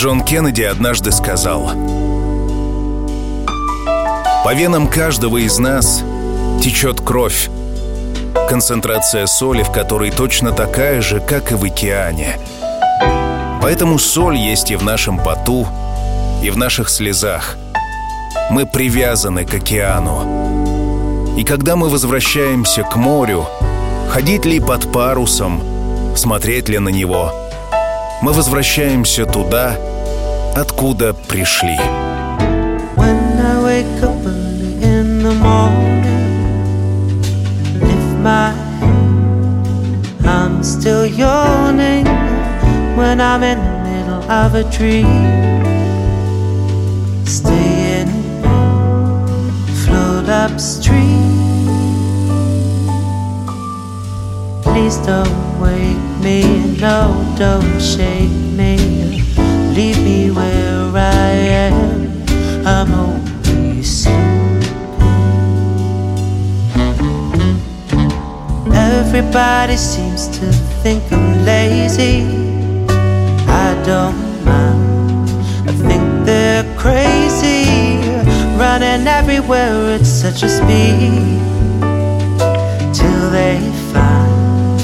Джон Кеннеди однажды сказал, «По венам каждого из нас течет кровь, концентрация соли в которой точно такая же, как и в океане. Поэтому соль есть и в нашем поту, и в наших слезах. Мы привязаны к океану. И когда мы возвращаемся к морю, ходить ли под парусом, смотреть ли на него, мы возвращаемся туда, откуда пришли. When I wake up in the morning, lift my head, I'm still yawning when I'm in the middle of a dream. Stay in float upstream. Please don't wake me, no, don't shake me. Leave me where I am. I'm only sleeping. Everybody seems to think I'm lazy. I don't mind. I think they're crazy. Running everywhere at such a speed. Till they find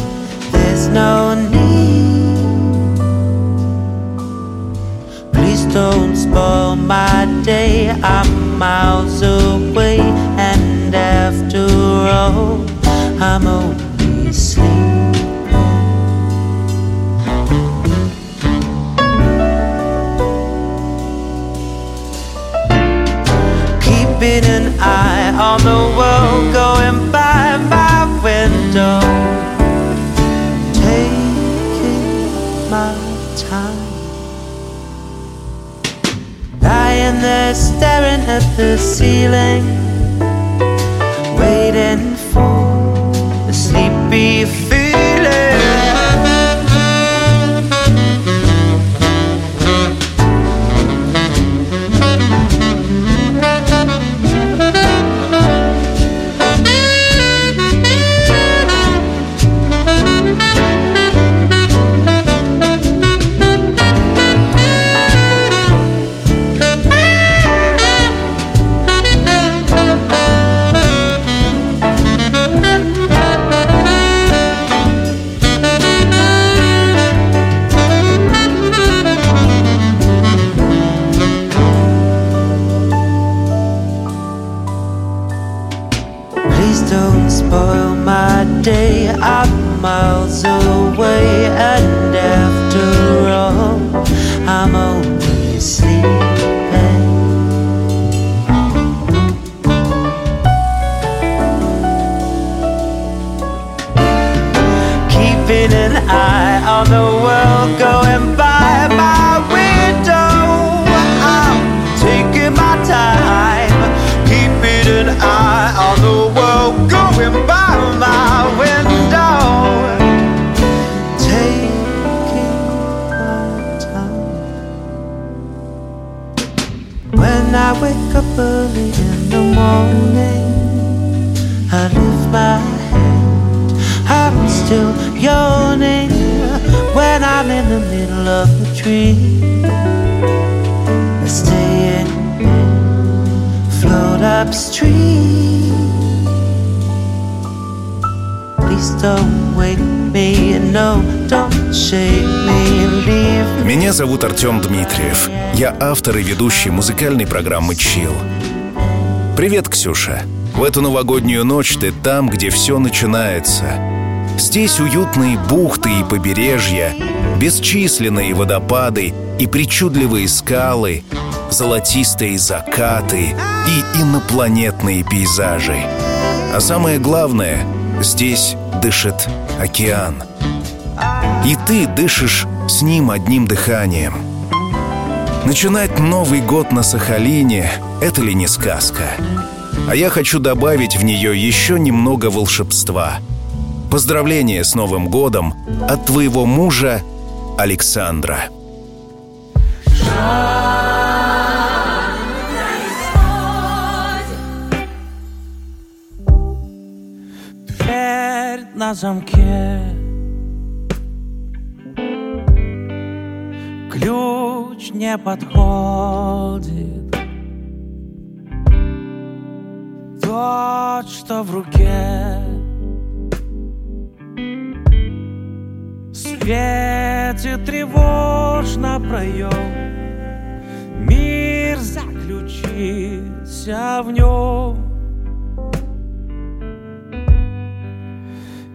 there's no I'm miles away, and after all, I'm only at the ceiling. Меня зовут Артем Дмитриев. Я автор и ведущий музыкальной программы «Чил». Привет, Ксюша. В эту новогоднюю ночь ты там, где все начинается. Здесь уютные бухты и побережья, бесчисленные водопады и причудливые скалы, золотистые закаты и инопланетные пейзажи. А самое главное, здесь дышит океан. И ты дышишь с ним одним дыханием. Начинать Новый год на Сахалине — это ли не сказка? А я хочу добавить в нее еще немного волшебства. Поздравления с Новым годом от твоего мужа Александра. Дверь на замке Ключ не подходит. Тот, что в руке. Светит тревожно проем. Мир заключился в нем.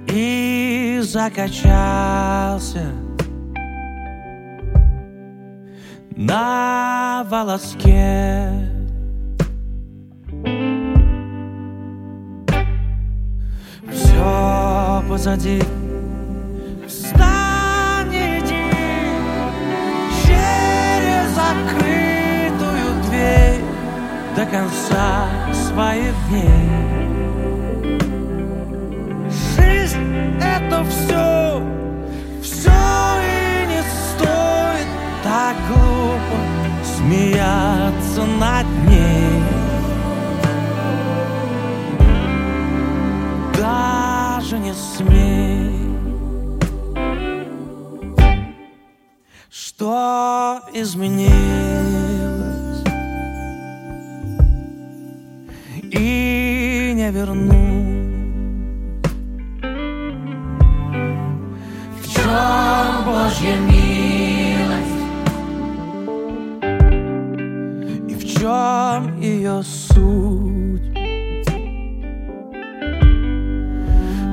И закачался на волоске. Все позади, встань иди через закрытую дверь до конца своих дней. Жизнь это все смеяться над ней. Даже не смей. Что изменилось и не верну. В чем Божья ее суть?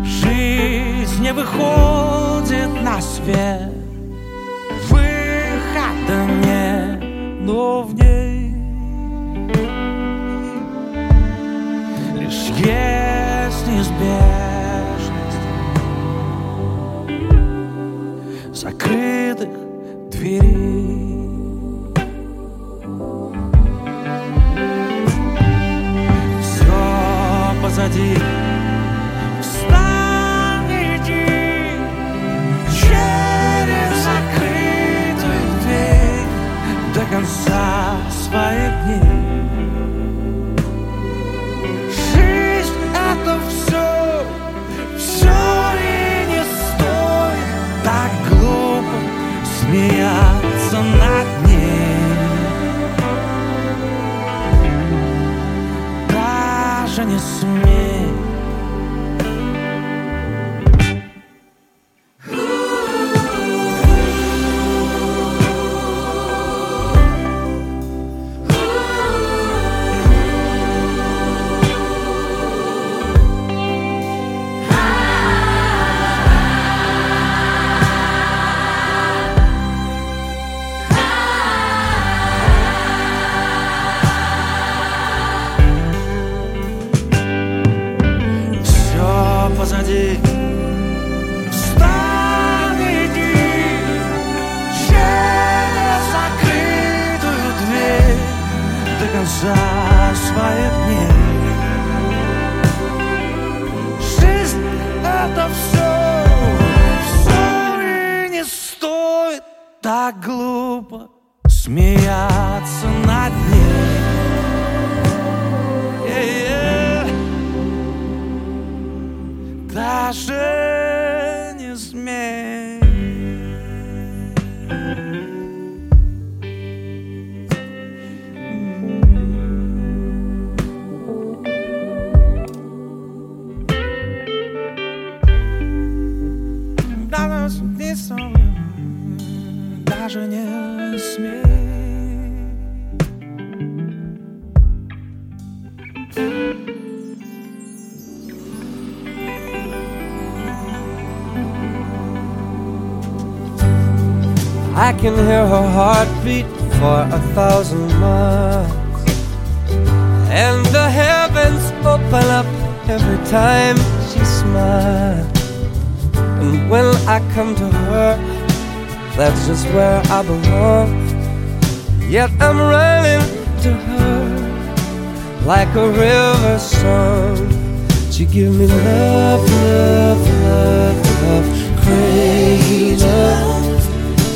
Жизнь не выходит на свет, выхода нет, но в ней лишь есть неизбежность закрытых дверей. Даже не смей. I can hear her heartbeat for a thousand miles. And the heavens open up every time she smiles. And when I come to her, that's just where I belong. Yet I'm running to her like a river song. She give me love, love, love, love, crazy love.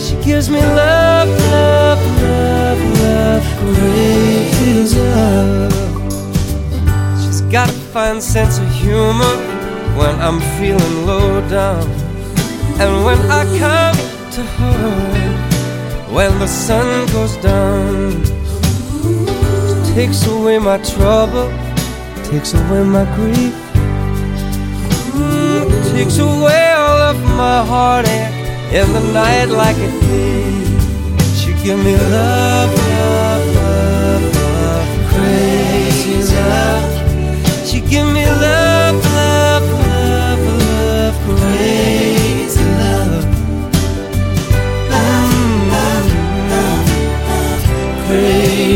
She gives me love, love, love, love, great love. She's got a fine sense of humor when I'm feeling low down. And when I come to her, when the sun goes down. She takes away my trouble, takes away my grief, takes away all of my heartache in the night like a thief. She give me love, love, love, love, crazy love. She give me love, love,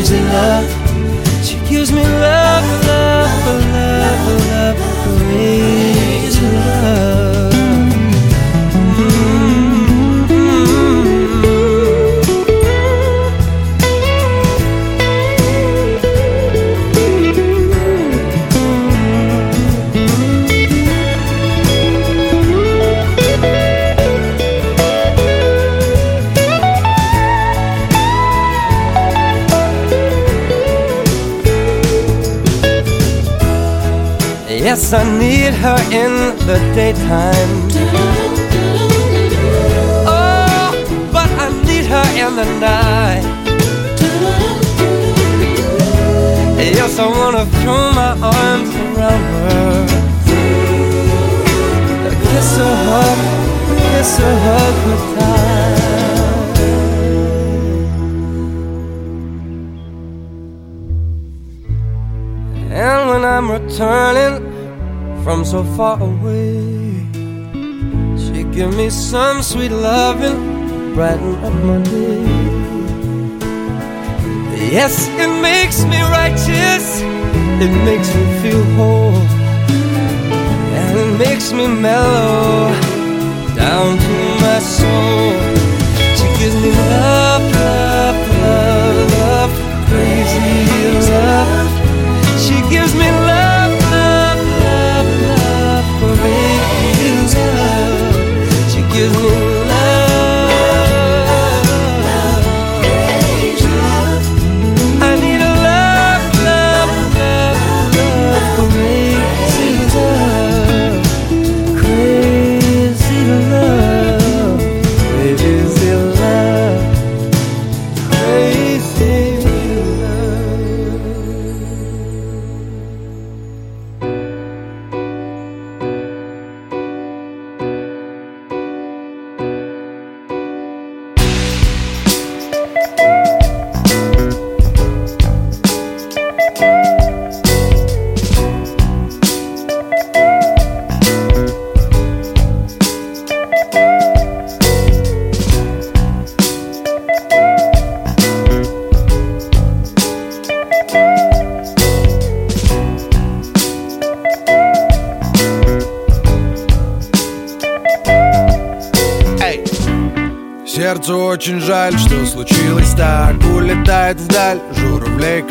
Crazy love. She gives me love, love, love, love, crazy Yes, I need her in the daytime. Oh, but I need her in the night. Yes, I wanna throw my arms around her. Kiss her, hug, kiss her, hug tight. And when I'm returning from so far away, she give me some sweet loving, brighten up my day. Yes, it makes me righteous, it makes me feel whole, and it makes me mellow down to my soul. She gives me love, love, love, love, crazy love. She gives me love, love,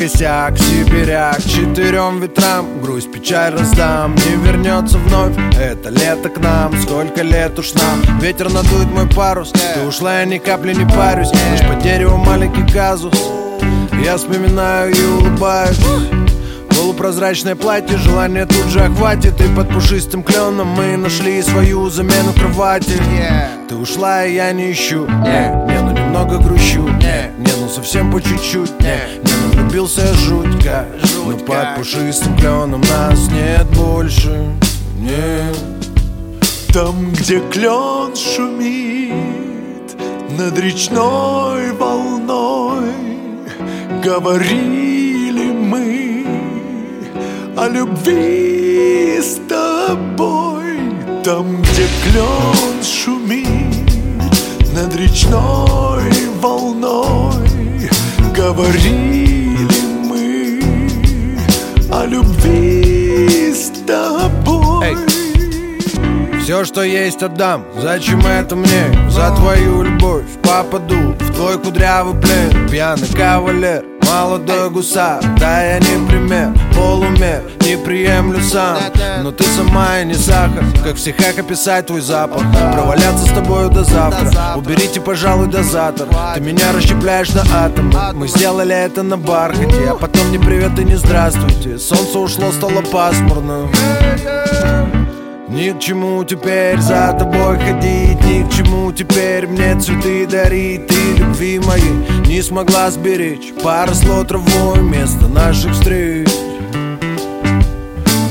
косяк Сибиряк четырем ветрам Грусть, печаль раздам. Не вернется вновь это лето к нам Сколько лет уж нам. Ветер надует мой парус Ты ушла, я ни капли не парюсь. Лишь по дереву маленький казус Я вспоминаю и улыбаюсь. Полупрозрачное платье, желание тут же охватит. И под пушистым кленом мы нашли свою замену кровати. Ты ушла, и я не ищу. Не, не, ну немного грущу. Не, не, ну совсем по чуть-чуть. Не, не, влюбился я жутко. Но под пушистым кленом нас нет больше. Нет. Там, где клен шумит над речной волной Говорили мы о любви с тобой. Там, где клен шумит над речной волной Говорили любви с тобой. Все, что есть, отдам. Зачем это мне? За твою любовь. Попаду в твой кудрявый плен. Пьяный кавалер Молодой гусар, да я не пример Полумер, не приемлю сам. Но ты сама и не сахар Как в стихах описать твой запах. Проваляться с тобою до завтра Уберите, пожалуй, дозатор Ты меня расщепляешь на атомы Мы сделали это на бархате. А потом не привет и не здравствуйте Солнце ушло, стало пасмурно ни к чему теперь за тобой ходить ни к чему теперь мне цветы дарить. Ты любви моей не смогла сберечь. Поросло травой место наших встреч.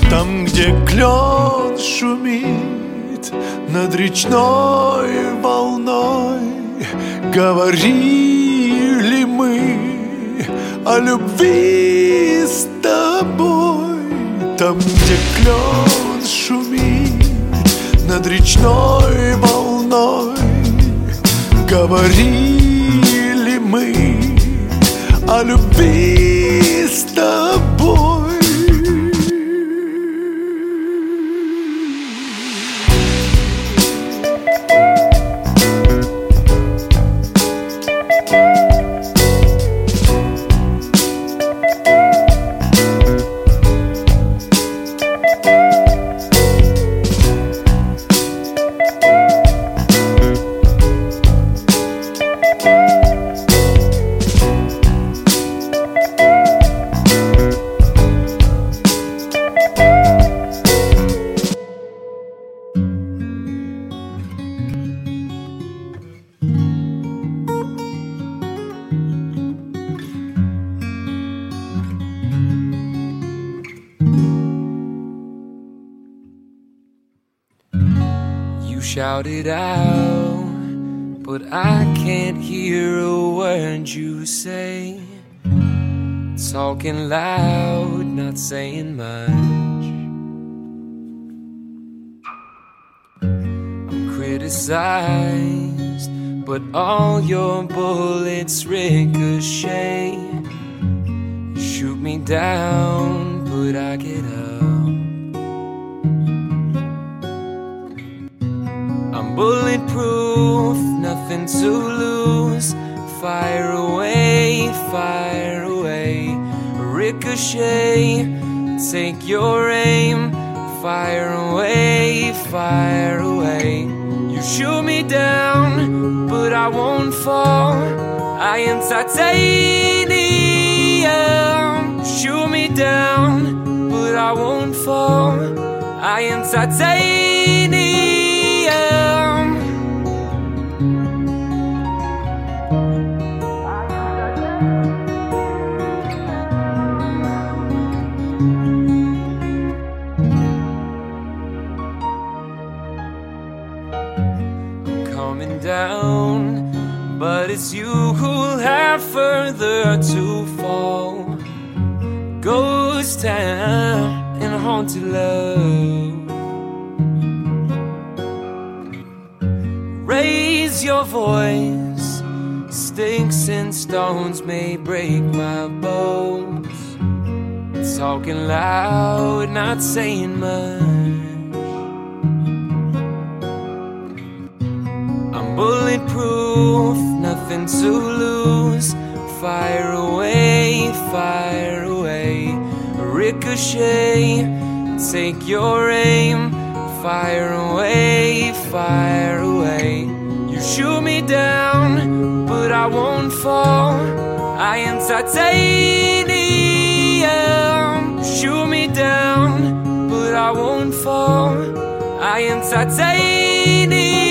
Там, где клен шумит над речной волной Говорили мы о любви с тобой. Там, где клен шумит над речной волной Говорили мы о любви с тобой shouted out, but I can't hear a word you say. Talking loud, not saying much. I'm criticized, but all your bullets ricochet. Shoot me down, but I get up. Bulletproof, nothing to lose. Fire away, fire away. Ricochet, take your aim. Fire away, fire away. You shoot me down, but I won't fall. I am titanium. Shoot me down, but I won't fall. I am titanium. Who'll have further to fall. Ghost town and haunted love. Raise your voice. Sticks and stones may break my bones. Talking loud, not saying much. Nothing to lose. Fire away, fire away. Ricochet, take your aim. Fire away, fire away. You shoot me down, but I won't fall. I am titanium. Shoot me down, but I won't fall. I am titanium.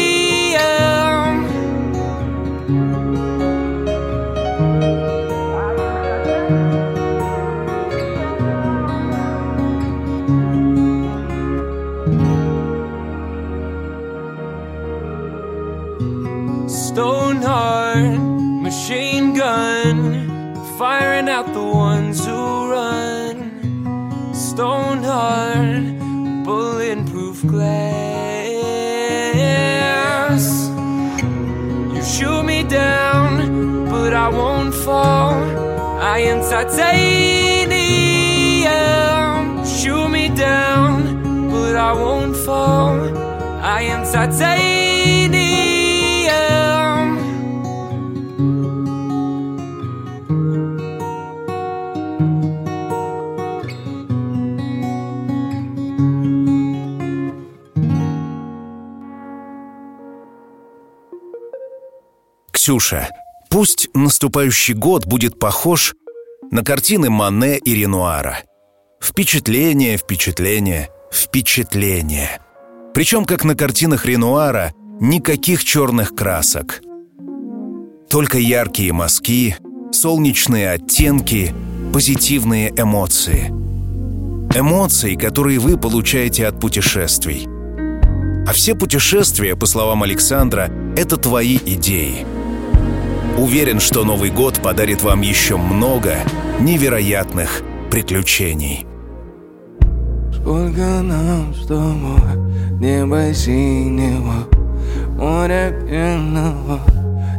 Titanium. Shoot me down, but I won't fall. I am titanium. Ксюша, пусть наступающий год будет похож на картины Мане и Ренуара. Впечатление, впечатление, впечатление. Причем, как на картинах Ренуара, никаких черных красок. Только яркие мазки, солнечные оттенки, позитивные эмоции. Эмоции, которые вы получаете от путешествий. А все путешествия, по словам Александра, это твои идеи. Уверен, что Новый год подарит вам еще много невероятных приключений. Сколько нам с тобой неба синего, моря пенного,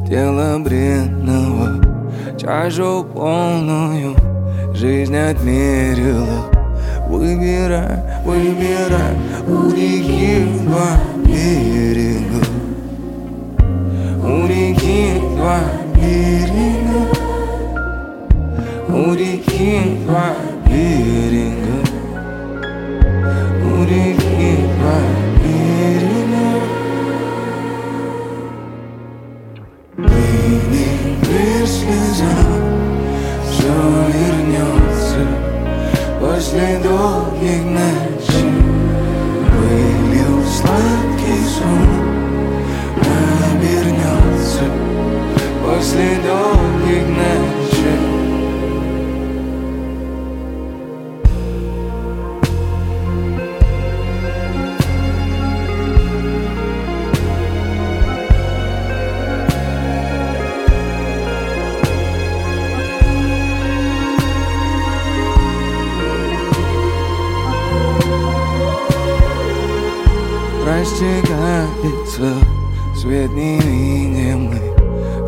тела бренного, чашу полную жизнь отмерила. Выбирай, выбирай у реки два берега, у реки два берега, у реки два берега. реки по берегу Выйди слезам, все вернется После долгих ночей Вылил сладкий сон Обернется после долгих ночей Свет невидимый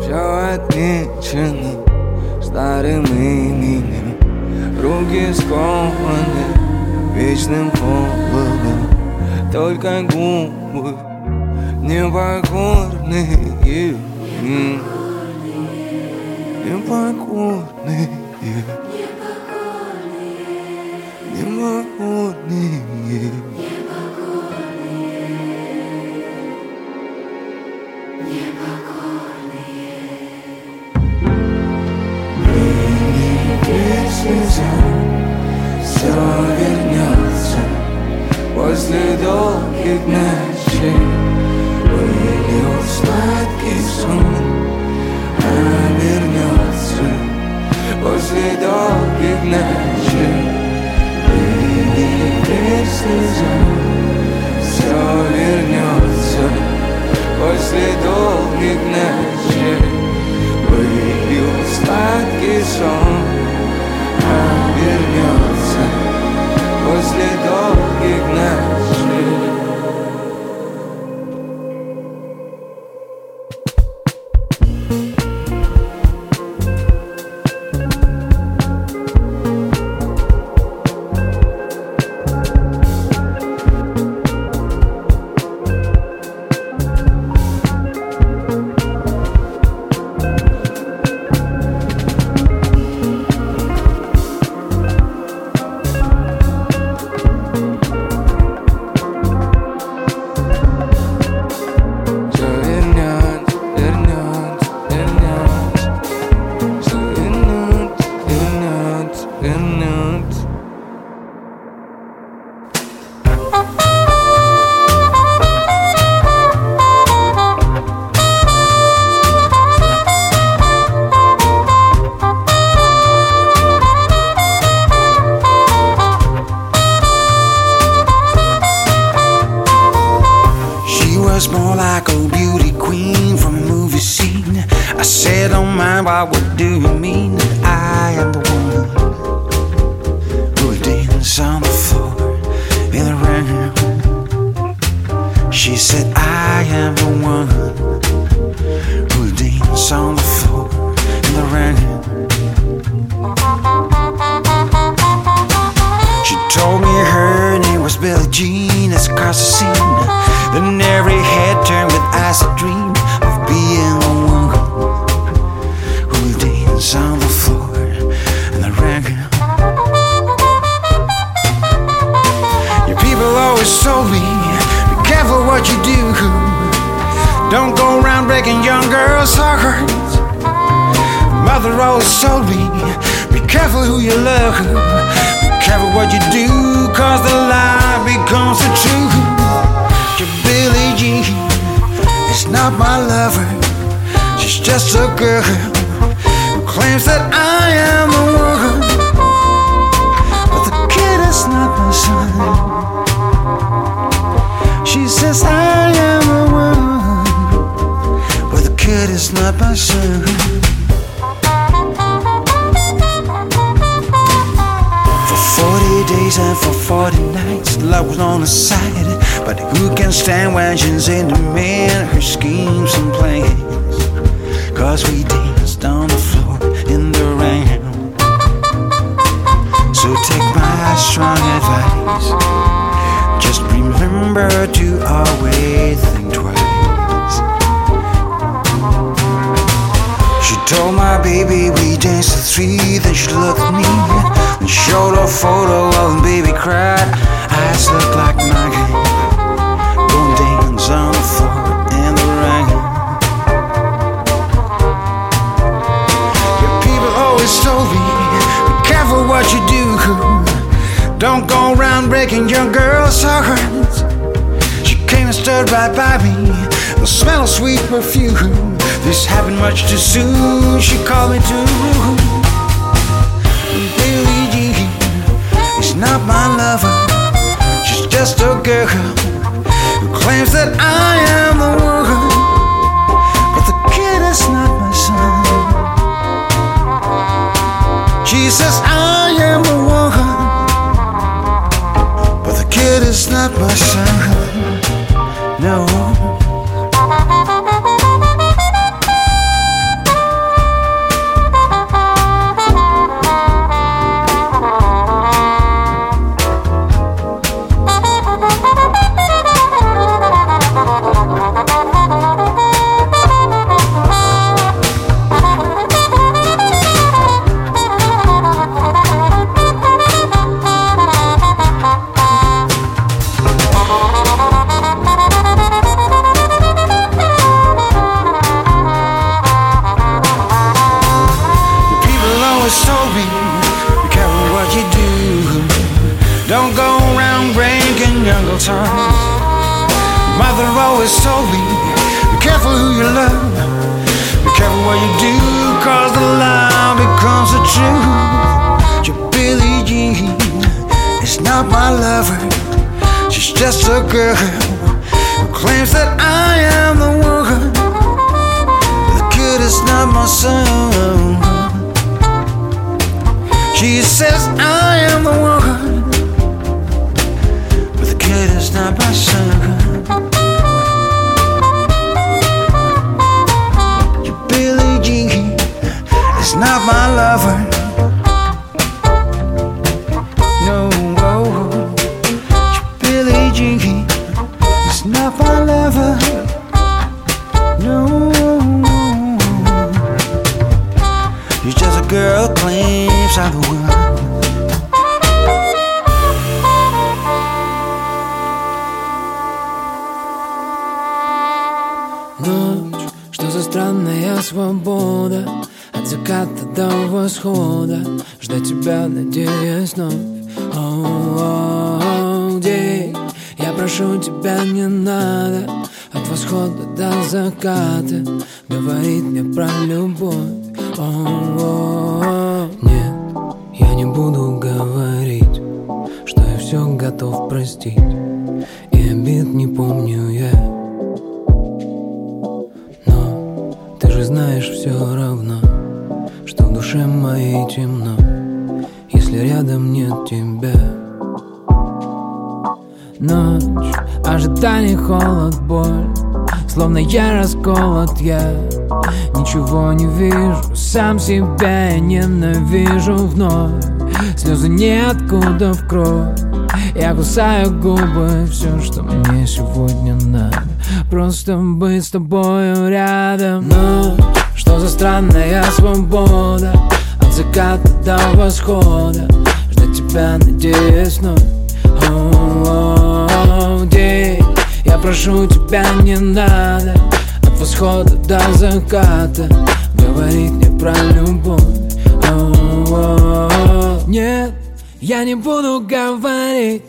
Все отмечено Старым именем. Руки скованы Вечным холодом Только губы Непокорные. Непокорные Непокорные После долгих ночей Вылил сладкий сон. Обернется После долгих ночей. Вылили слеза Все вернется После долгих ночей. Вылил сладкий сон. Обернется после долгих ночей advice. Just remember to always think twice. She told my baby we danced to three, then she looked at me and showed a photo of the baby cried. Eyes looked like mine. Don't Don't breaking young girls' hearts. She came and stood right by me, the smell of sweet perfume. This happened much too soon. She called me to Billie Jean is not my lover. She's just a girl who claims that I am the one. But the kid is not my son. She says I am the one. it is not my sign. No. Always told me, be careful who you love. Be careful what you do, cause the lie becomes the truth. Your Billie Jean is not my lover. She's just a girl who claims that I am the one. The kid is not my son. She says I am the one, but the kid is not my son. Себя я ненавижу вновь, слезы ниоткуда в кровь. Я кусаю губы, все, что мне сегодня надо. Просто быть с тобою рядом. Но что за странная свобода От заката до восхода? Ждать тебя, надеясь вновь. День, я прошу тебя, не надо. От восхода до заката Говорить мне про любовь. Оу, Нет, я не буду говорить,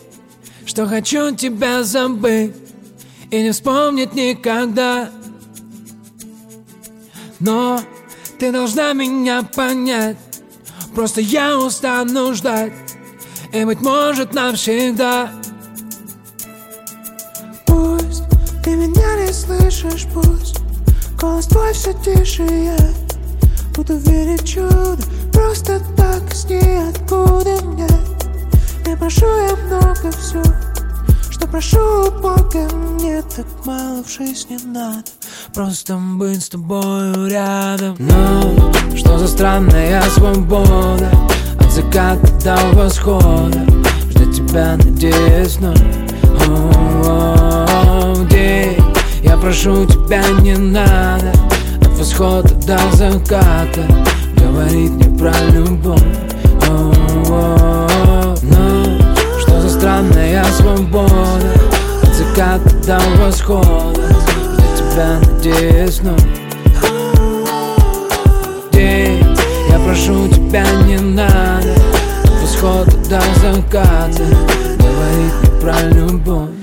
что хочу тебя забыть И не вспомнить никогда. Но ты должна меня понять. Просто я устану ждать И быть может навсегда. Пусть ты меня не слышишь, пусть Голос твой все тише, я буду верить чудо Просто так из ниоткуда нет Не прошу я много все Что прошу у Бога Мне так мало в жизни надо Просто быть с тобою рядом Но что за странная свобода От заката до восхода Ждать тебя, надеюсь, но День, я прошу тебя, не надо восхода до заката. Говорить мне про любовь. Но что за странная свобода От заката до восхода? Тебя надеюсь, но День, я прошу тебя, не надо. От восхода до заката. Говорить мне про любовь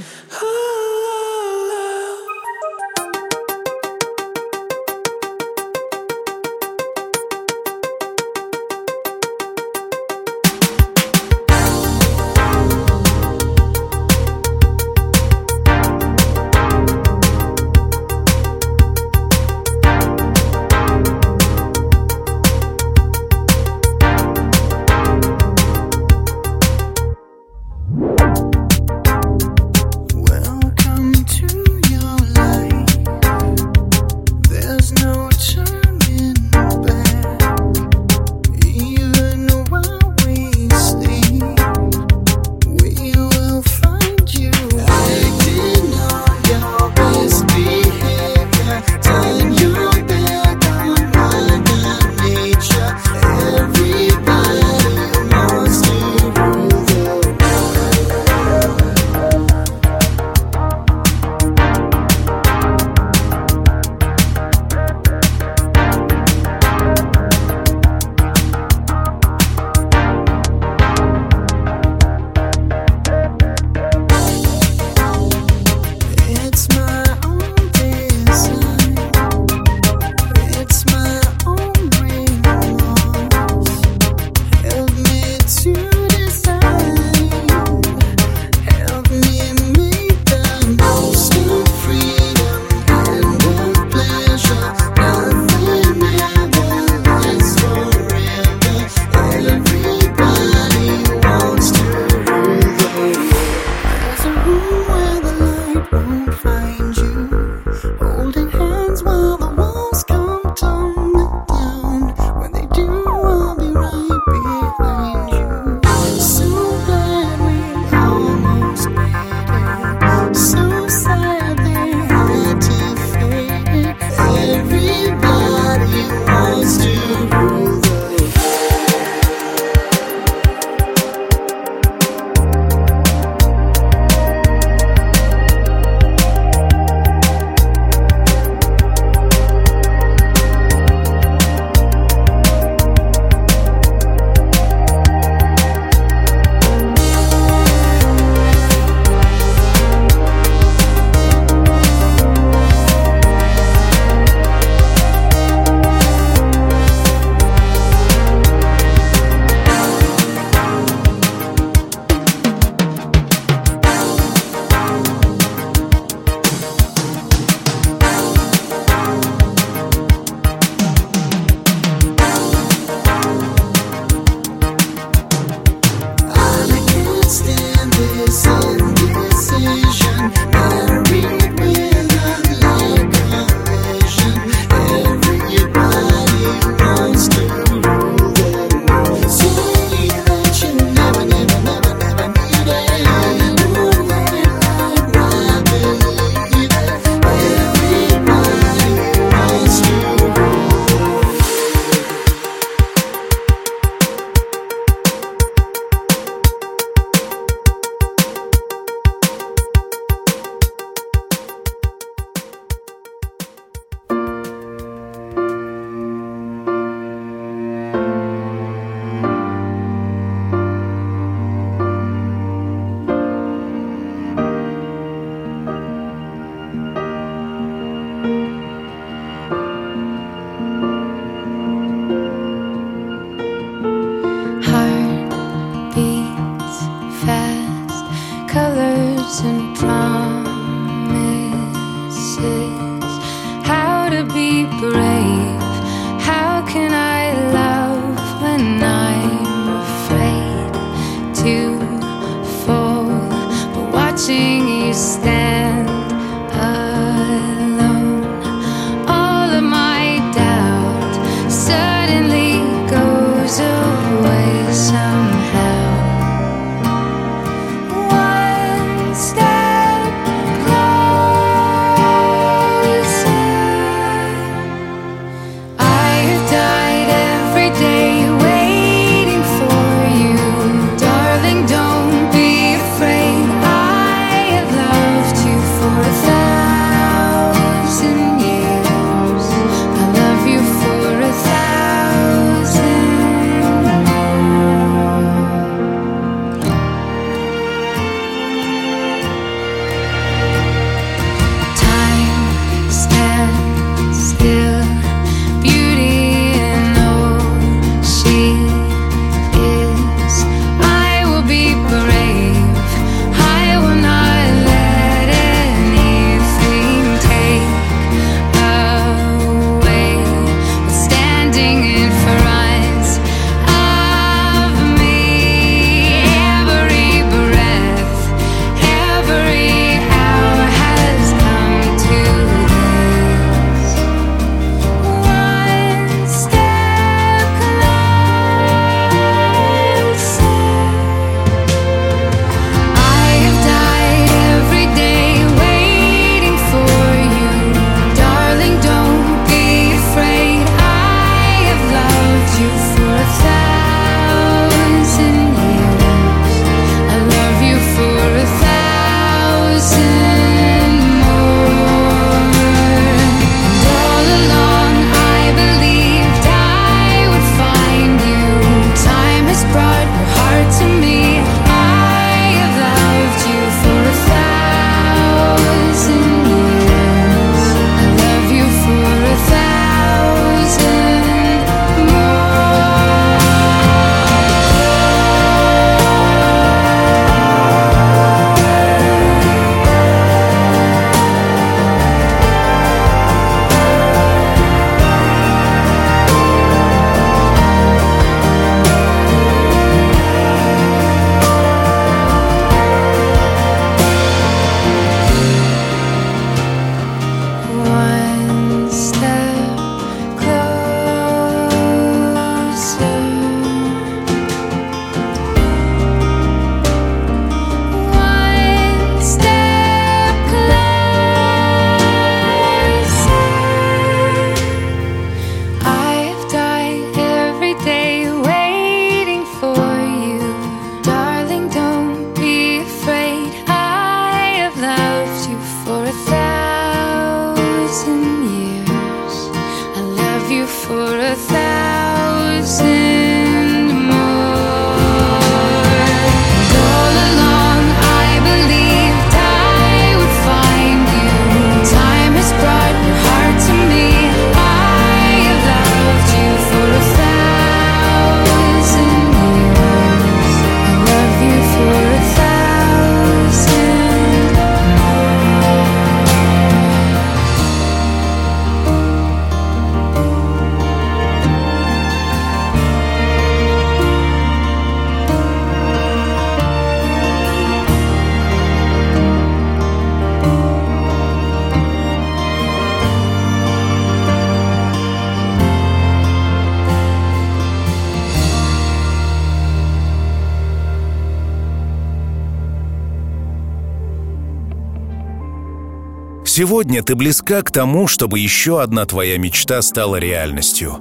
Сегодня ты близка к тому, чтобы еще одна твоя мечта стала реальностью.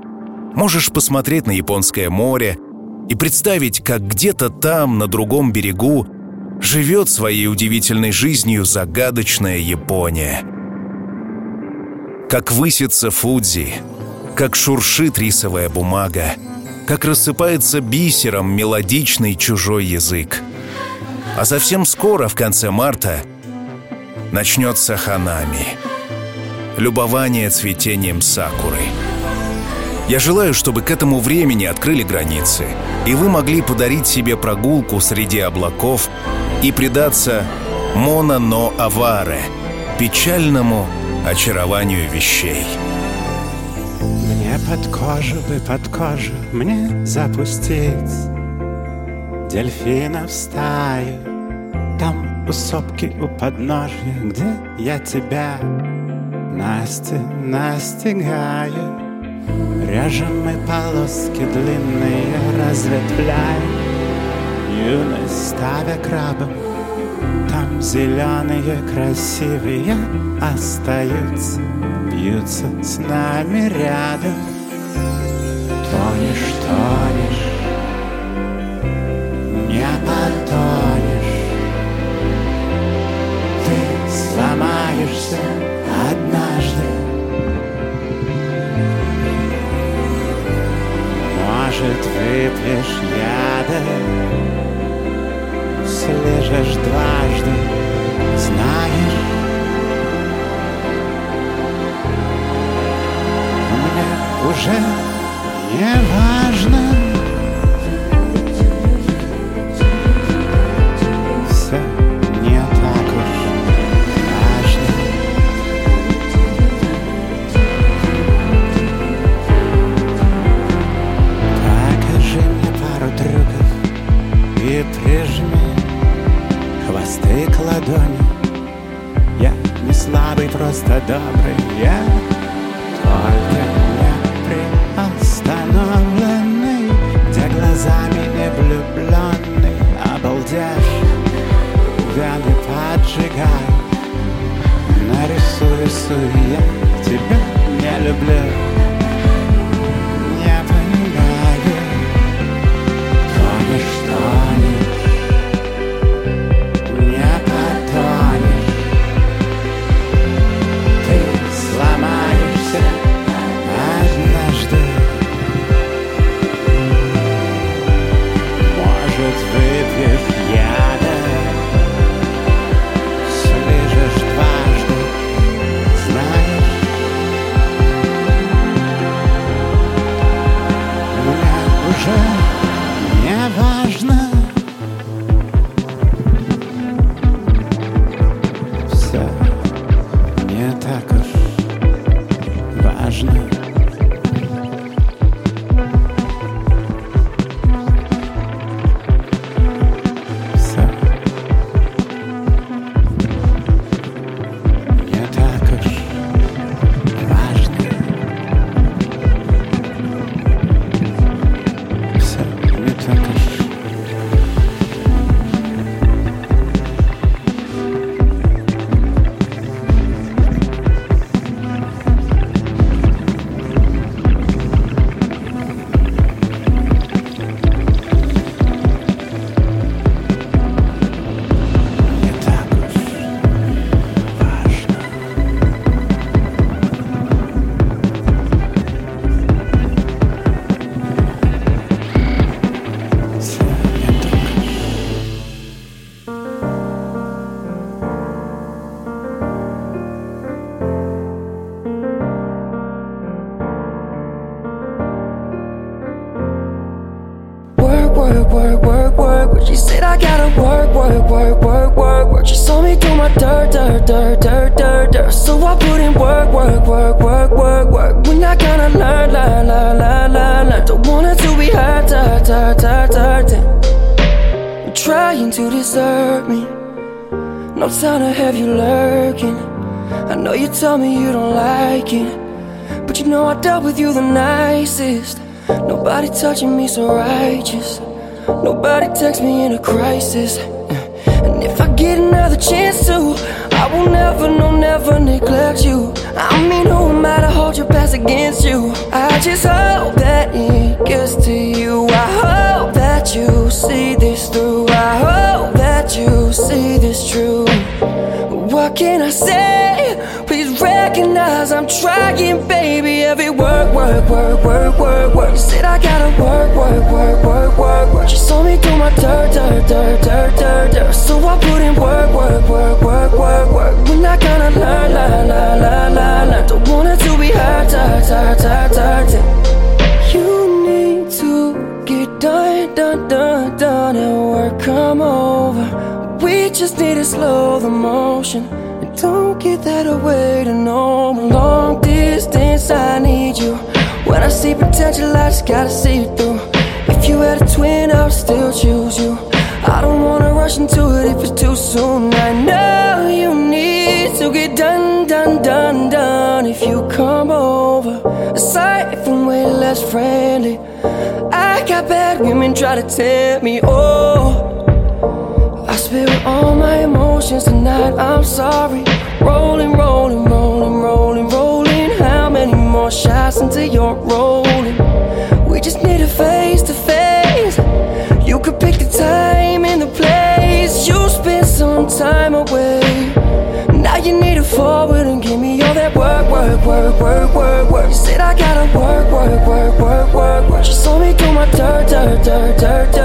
Можешь посмотреть на Японское море и представить, как где-то там, на другом берегу, живет своей удивительной жизнью загадочная Япония. Как высится Фудзи, как шуршит рисовая бумага, как рассыпается бисером мелодичный чужой язык. А совсем скоро, в конце марта, начнется ханами. Любование цветением сакуры. Я желаю, чтобы к этому времени открыли границы, и вы могли подарить себе прогулку среди облаков и предаться моно-но аваре, печальному очарованию вещей. Мне под кожу бы под кожу мне запустить Дельфина в стаю Там у сопки у подножья, где я тебя Настя настигаю. Режем мы полоски длинные, разветвляем. Юность ставя крабом Там зеленые красивые остаются. Бьются с нами рядом. Тонешь, тонешь Может, выпьешь яда Слежешь дважды, знаешь. Мне уже не важно ладони. Я не слабый, просто добрый, я только не приостановленный, где глазами не влюбленный, обалдешь, вены поджигай. Нарисую, рисую, я тебя не люблю. Dirt, dirt, dirt, dirt, dirt, dirt. So I put in work, work, work, work, work, work. When I gotta learn, learn, learn, learn, learn, learn. Don't want it to be hurt, hurt, hurt, hurt, hurt. You're trying to desert me. No time to have you lurking. I know you tell me you don't like it. But you know I dealt with you the nicest. Nobody touching me so righteous. Nobody text me in a crisis. If I get another chance to, I will never, no, never neglect you. I mean, I to hold your past against you? I just hope that it gets to you. I hope that you see this through. I hope that you see this true. What can I say? Please recognize I'm trying, baby. Every work, work, work, work, work, work. You said I gotta work, work, work, work, work, work. She saw me through my dirt, dirt, dirt, dirt, dirt, dirt. So I put in work, work, work, work, work, work. We're not gonna learn, learn, learn, learn, learn, learn. Don't want it to be hurt, hurt, hurt, hurt, hurt. You need to get done, done, done, done, and work come over. Just need to slow the motion. And don't get that away to no long distance. I need you. When I see potential, I just gotta see it through. If you had a twin, I would still choose you. I don't wanna rush into it if it's too soon. I know you need to get done, done, done, done. If you come over, aside from way less friendly, I got bad women try to tempt me. Oh. Spill all my emotions tonight, I'm sorry. Rolling, rolling, rolling, rolling, rolling. How many more shots until you're rolling? We just need a face to face. You could pick the time and the place. You spend some time away. Now you need to forward and give me all that work, work, work, work, work, work. You said I gotta work, work, work, work, work, work. You saw me do my dirt, dirt, dirt, dirt, dirt,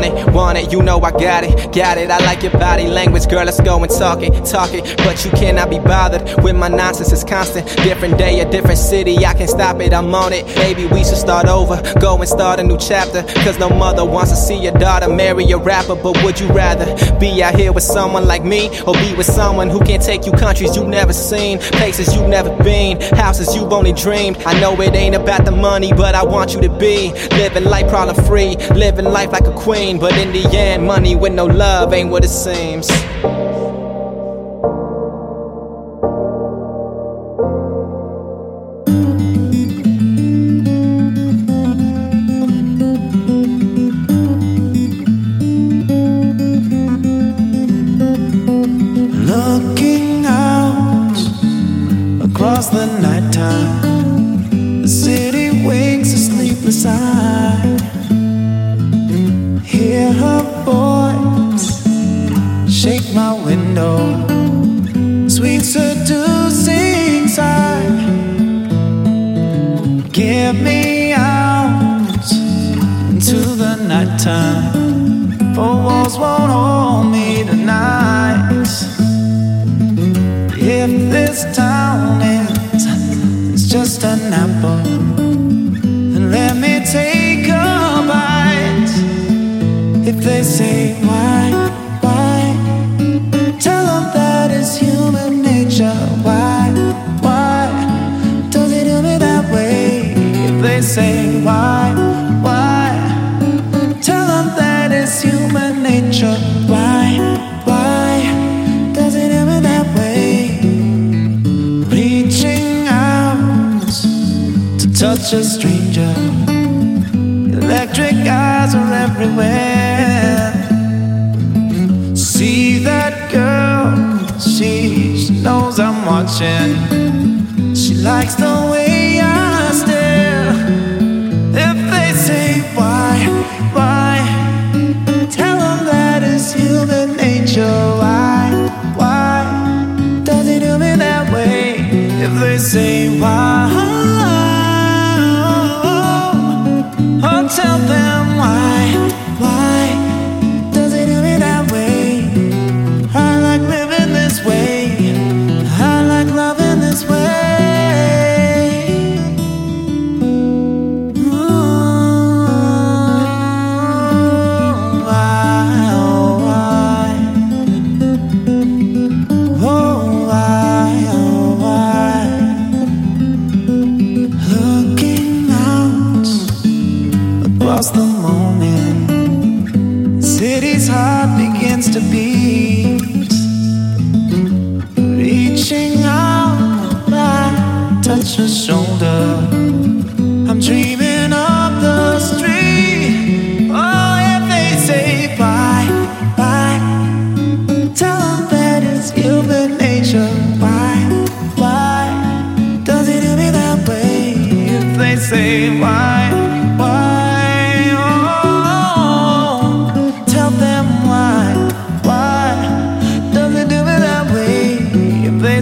want it, want it, you know I got it, got it. I like your body language, girl. Let's go and talk it, talk it. But you cannot be bothered with my nonsense, it's constant. Different day, a different city, I can't stop it, I'm on it. Baby, we should start over, go and start a new chapter. Cause no mother wants to see your daughter marry a rapper. But would you rather be out here with someone like me, or be with someone who can take you countries you've never seen, places you've never been, houses you've only dreamed? I know it ain't about the money, but I want you to be living life problem free, living life like a queen. But in the end, money with no love ain't what it seems. Touch a stranger. Electric eyes are everywhere. See that girl, she, she knows I'm watching. She likes the way I stare. If they say why, why, tell them that it's human nature. Why, why does it do me that way? If they say why.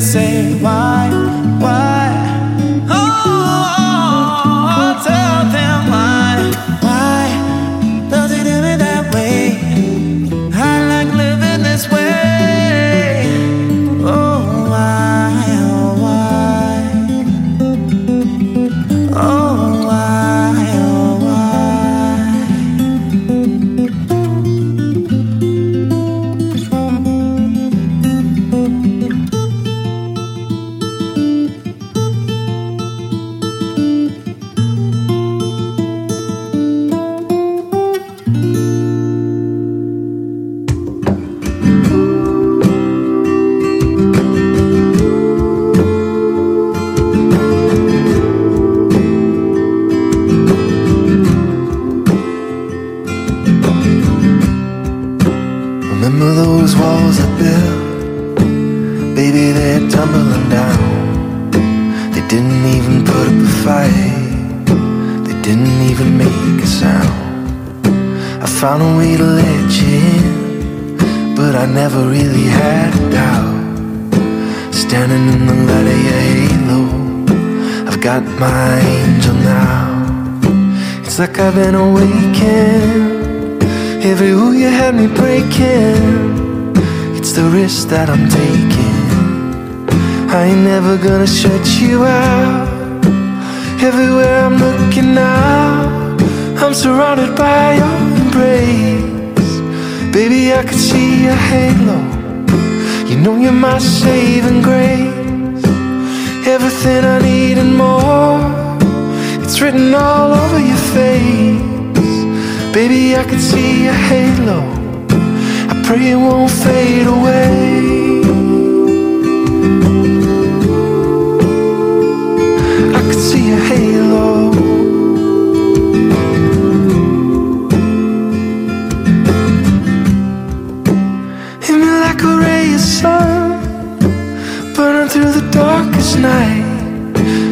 say why? Everything I need and more. It's written all over your face. Baby, I can see your halo. I pray it won't fade away. I can see your halo. Hit me like a ray of sun, burning through the darkest night.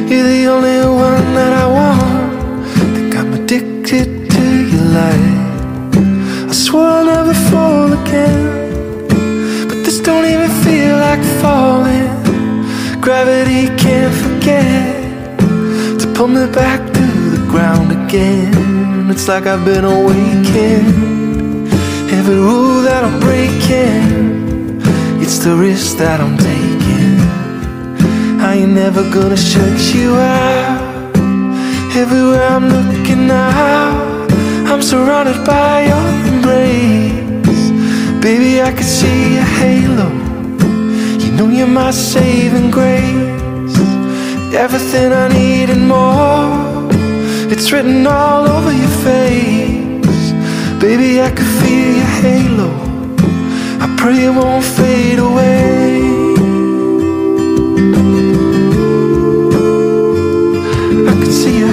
You're the only one that I want. Think I'm addicted to your light. I swore I'll never fall again, but this don't even feel like falling. Gravity can't forget to pull me back to the ground again. It's like I've been awakened. Every rule that I'm breaking, it's the risk that I'm taking. Ain't never gonna shut you out. Everywhere I'm looking now, I'm surrounded by your embrace. Baby, I can see your halo. You know you're my saving grace. Everything I need and more. It's written all over your face. Baby, I can feel your halo. I pray it won't fade away.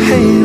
Hey.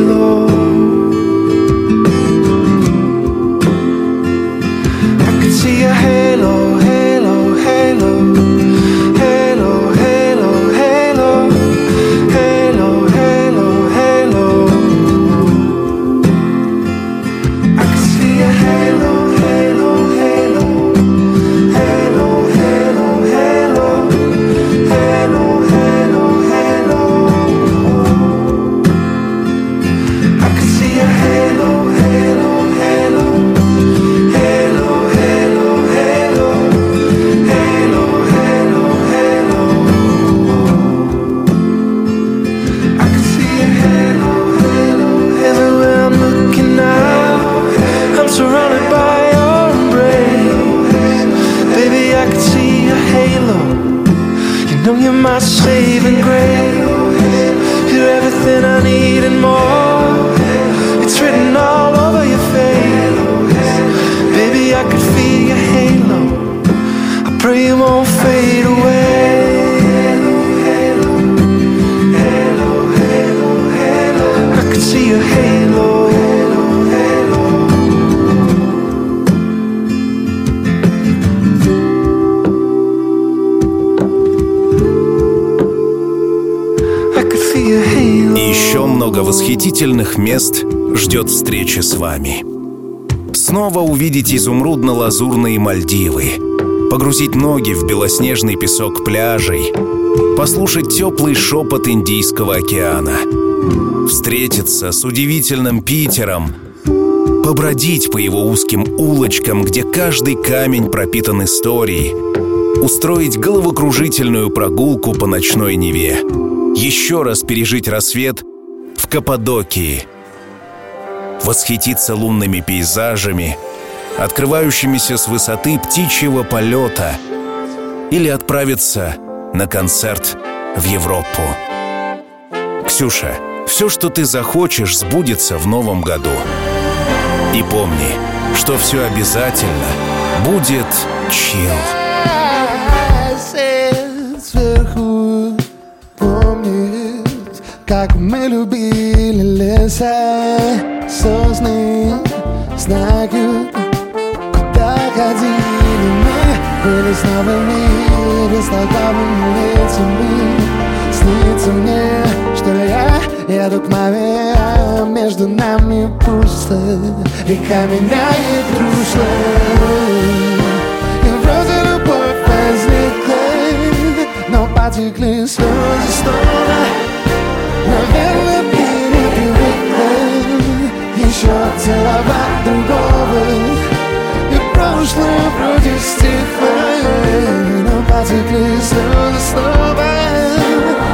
Ждет встречи с вами. Снова увидеть изумрудно-лазурные Мальдивы, погрузить ноги в белоснежный песок пляжей, послушать теплый шепот Индийского океана, встретиться с удивительным Питером, побродить по его узким улочкам, где каждый камень пропитан историей, устроить головокружительную прогулку по ночной Неве, еще раз пережить рассвет в Каппадокии, восхититься лунными пейзажами, открывающимися с высоты птичьего полета, или отправиться на концерт в Европу. Ксюша, все, что ты захочешь, сбудется в новом году. И помни, что все обязательно будет чил. помнит, как мы любили леса, сосны, знают, куда ходили мы. были снова в мире Столкновенными лицами. Снится мне, что я еду к маме а Между нами пусто. Река меняет русло И вроде любовь возникла Но потекли слезы снова. Наверное, Еще целовать другого. Прошлое вроде стихло Но потекли слезы снова?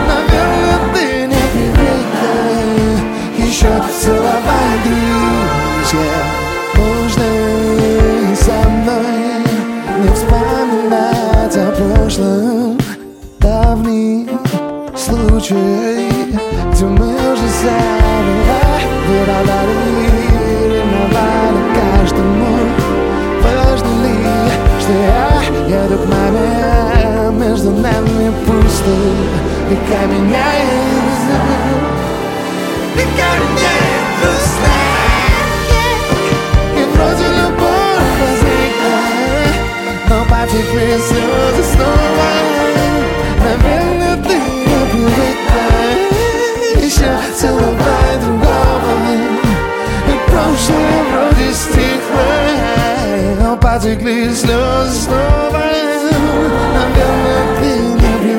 Наверное, ты не привыкла Еще целовать друзья Можно со мной. Не вспоминать о прошлом. Давний случай. Где мы уже забывали Выдавали, ревновали каждому что я еду к маме Между нами пусто Река меняет Река меняет русло И вроде любовь возникла Но потекли слезы снова Наверное, ты не привыкла Еще целовать другого magically slow, snowing. I'm gonna feel every